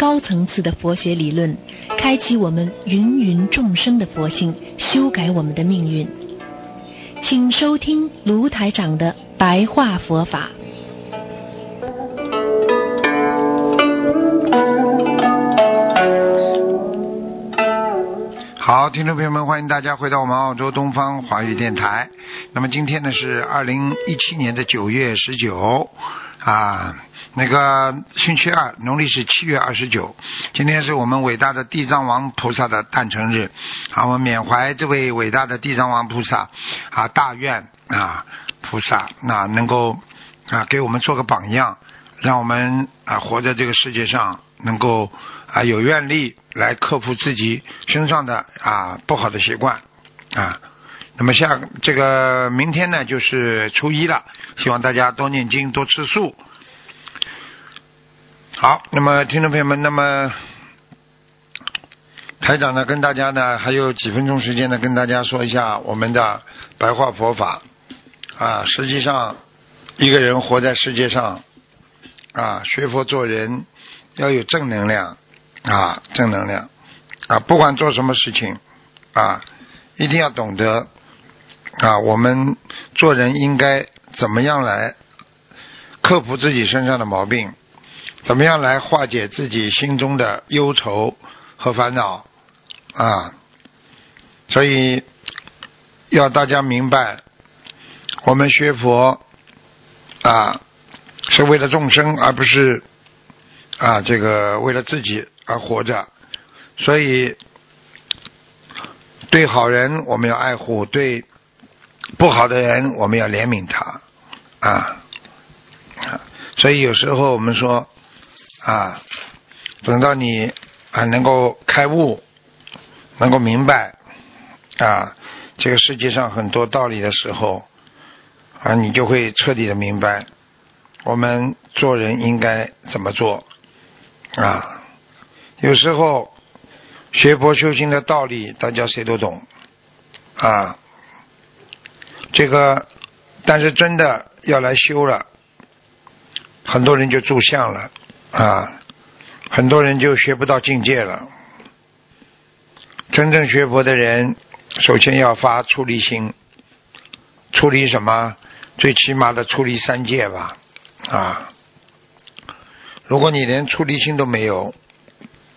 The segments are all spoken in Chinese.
高层次的佛学理论，开启我们芸芸众生的佛性，修改我们的命运。请收听卢台长的白话佛法。好，听众朋友们，欢迎大家回到我们澳洲东方华语电台。那么今天呢是二零一七年的九月十九啊，那个星期二，农历是七月二十九。今天是我们伟大的地藏王菩萨的诞辰日，啊，我们缅怀这位伟大的地藏王菩萨啊，大愿啊菩萨，那能够啊给我们做个榜样，让我们啊活在这个世界上能够。啊，有愿力来克服自己身上的啊不好的习惯啊。那么下这个明天呢，就是初一了，希望大家多念经，多吃素。好，那么听众朋友们，那么台长呢，跟大家呢还有几分钟时间呢，跟大家说一下我们的白话佛法啊。实际上，一个人活在世界上啊，学佛做人要有正能量。啊，正能量啊！不管做什么事情啊，一定要懂得啊，我们做人应该怎么样来克服自己身上的毛病，怎么样来化解自己心中的忧愁和烦恼啊！所以要大家明白，我们学佛啊，是为了众生，而不是啊，这个为了自己。而活着，所以对好人我们要爱护，对不好的人我们要怜悯他啊。所以有时候我们说啊，等到你啊能够开悟，能够明白啊这个世界上很多道理的时候啊，你就会彻底的明白我们做人应该怎么做啊。有时候学佛修行的道理，大家谁都懂啊。这个，但是真的要来修了，很多人就住相了啊，很多人就学不到境界了。真正学佛的人，首先要发出离心，出离什么？最起码的出离三界吧啊。如果你连出离心都没有，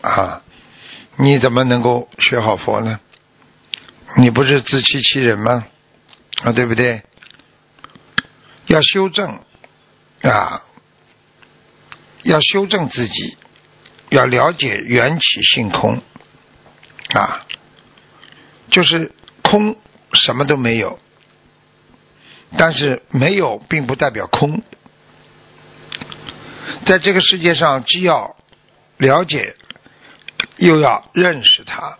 啊，你怎么能够学好佛呢？你不是自欺欺人吗？啊，对不对？要修正啊，要修正自己，要了解缘起性空啊，就是空什么都没有，但是没有并不代表空，在这个世界上，既要了解。又要认识它，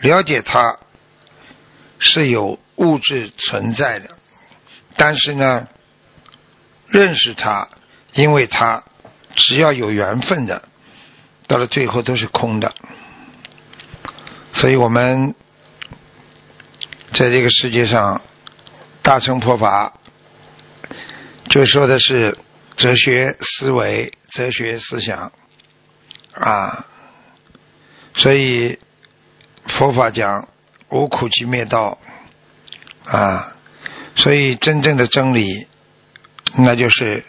了解它是有物质存在的，但是呢，认识它，因为它只要有缘分的，到了最后都是空的。所以我们在这个世界上大乘佛法，就说的是哲学思维、哲学思想啊。所以佛法讲无苦集灭道啊，所以真正的真理，那就是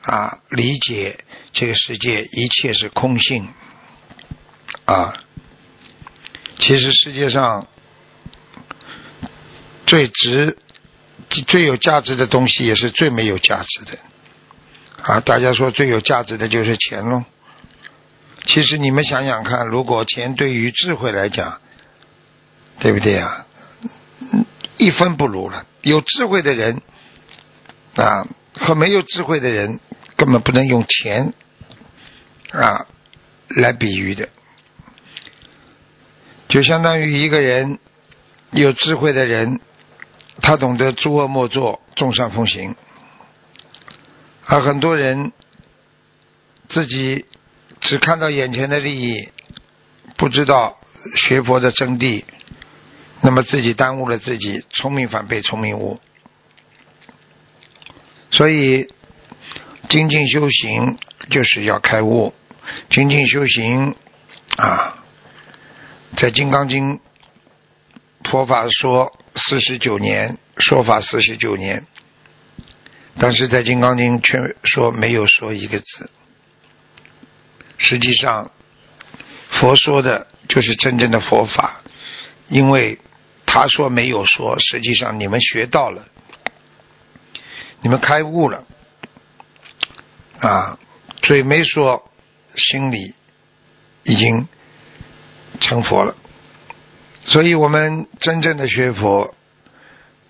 啊理解这个世界一切是空性啊。其实世界上最值、最有价值的东西，也是最没有价值的啊。大家说最有价值的就是钱喽。其实你们想想看，如果钱对于智慧来讲，对不对啊？一分不如了。有智慧的人啊，和没有智慧的人根本不能用钱啊来比喻的。就相当于一个人有智慧的人，他懂得诸恶莫作，众善奉行。而很多人自己只看到眼前的利益，不知道学佛的真谛，那么自己耽误了自己，聪明反被聪明误。所以精进修行就是要开悟，精进修行啊，在《金刚经》佛法说四十九年，说法四十九年。但是在《金刚经》却说没有说一个字。实际上，佛说的就是真正的佛法，因为他说没有说，实际上你们学到了，你们开悟了，啊，嘴没说，心里已经成佛了。所以我们真正的学佛，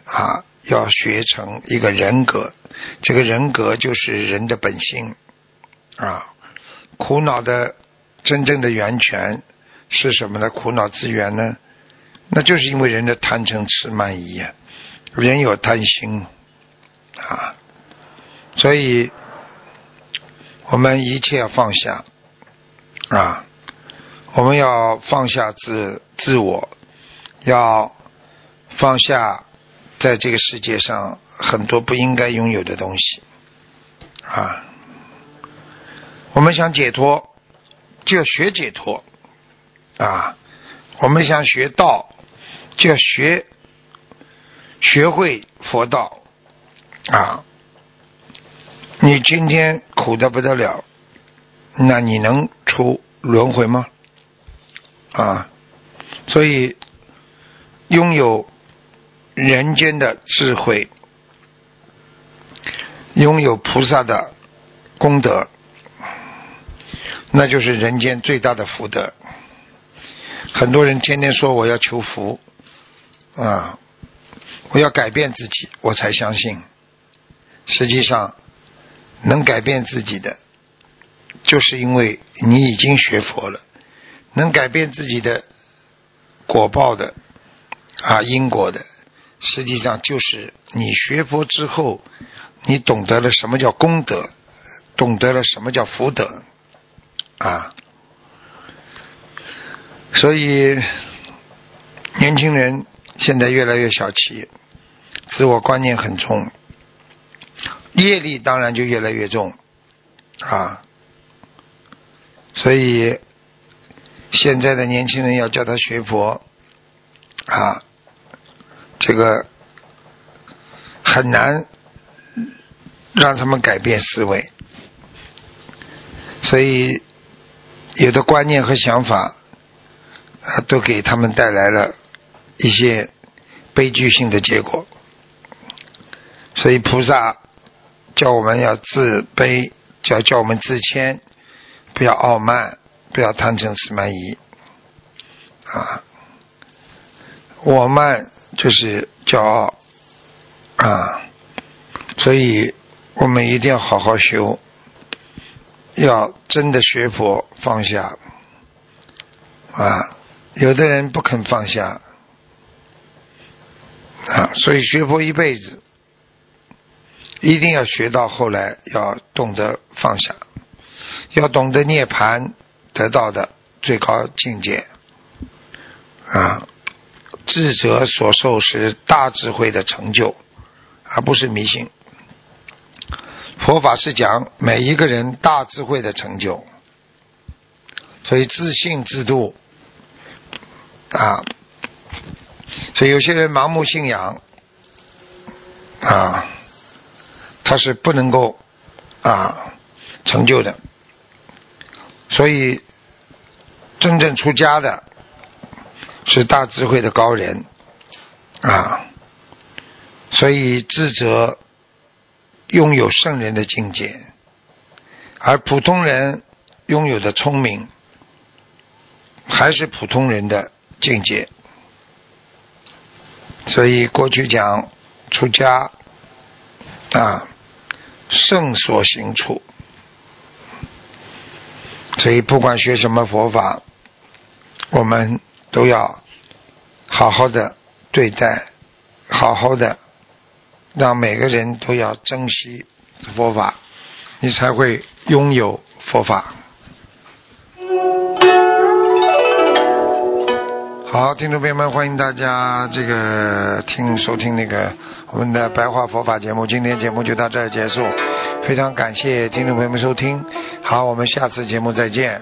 啊，要学成一个人格。这个人格就是人的本性啊，苦恼的真正的源泉是什么呢？苦恼之源呢？那就是因为人的贪嗔痴慢疑啊，人有贪心啊，所以我们一切要放下啊，我们要放下自自我，要放下在这个世界上。很多不应该拥有的东西啊！我们想解脱，就要学解脱啊！我们想学道，就要学学会佛道啊！你今天苦的不得了，那你能出轮回吗？啊！所以拥有人间的智慧。拥有菩萨的功德，那就是人间最大的福德。很多人天天说我要求福，啊，我要改变自己，我才相信。实际上，能改变自己的，就是因为你已经学佛了。能改变自己的果报的，啊，因果的，实际上就是你学佛之后。你懂得了什么叫功德，懂得了什么叫福德，啊！所以年轻人现在越来越小气，自我观念很重，业力当然就越来越重，啊！所以现在的年轻人要叫他学佛，啊，这个很难。让他们改变思维，所以有的观念和想法啊，都给他们带来了一些悲剧性的结果。所以菩萨叫我们要自卑，叫叫我们自谦，不要傲慢，不要贪嗔痴慢疑啊。我慢就是骄傲啊，所以。我们一定要好好修，要真的学佛放下啊！有的人不肯放下啊，所以学佛一辈子，一定要学到后来，要懂得放下，要懂得涅槃得到的最高境界啊！智者所受是大智慧的成就，而不是迷信。佛法是讲每一个人大智慧的成就，所以自信自度啊，有些人盲目信仰啊，他是不能够啊成就的。所以真正出家的是大智慧的高人啊，所以智者。拥有圣人的境界，而普通人拥有的聪明，还是普通人的境界。所以过去讲出家啊，圣所行处。所以不管学什么佛法，我们都要好好的对待，好好的，让每个人都要珍惜佛法，你才会拥有佛法。好，听众朋友们，欢迎大家这个听收听那个我们的白话佛法节目。今天节目就到这儿结束，非常感谢听众朋友们收听。好，我们下次节目再见。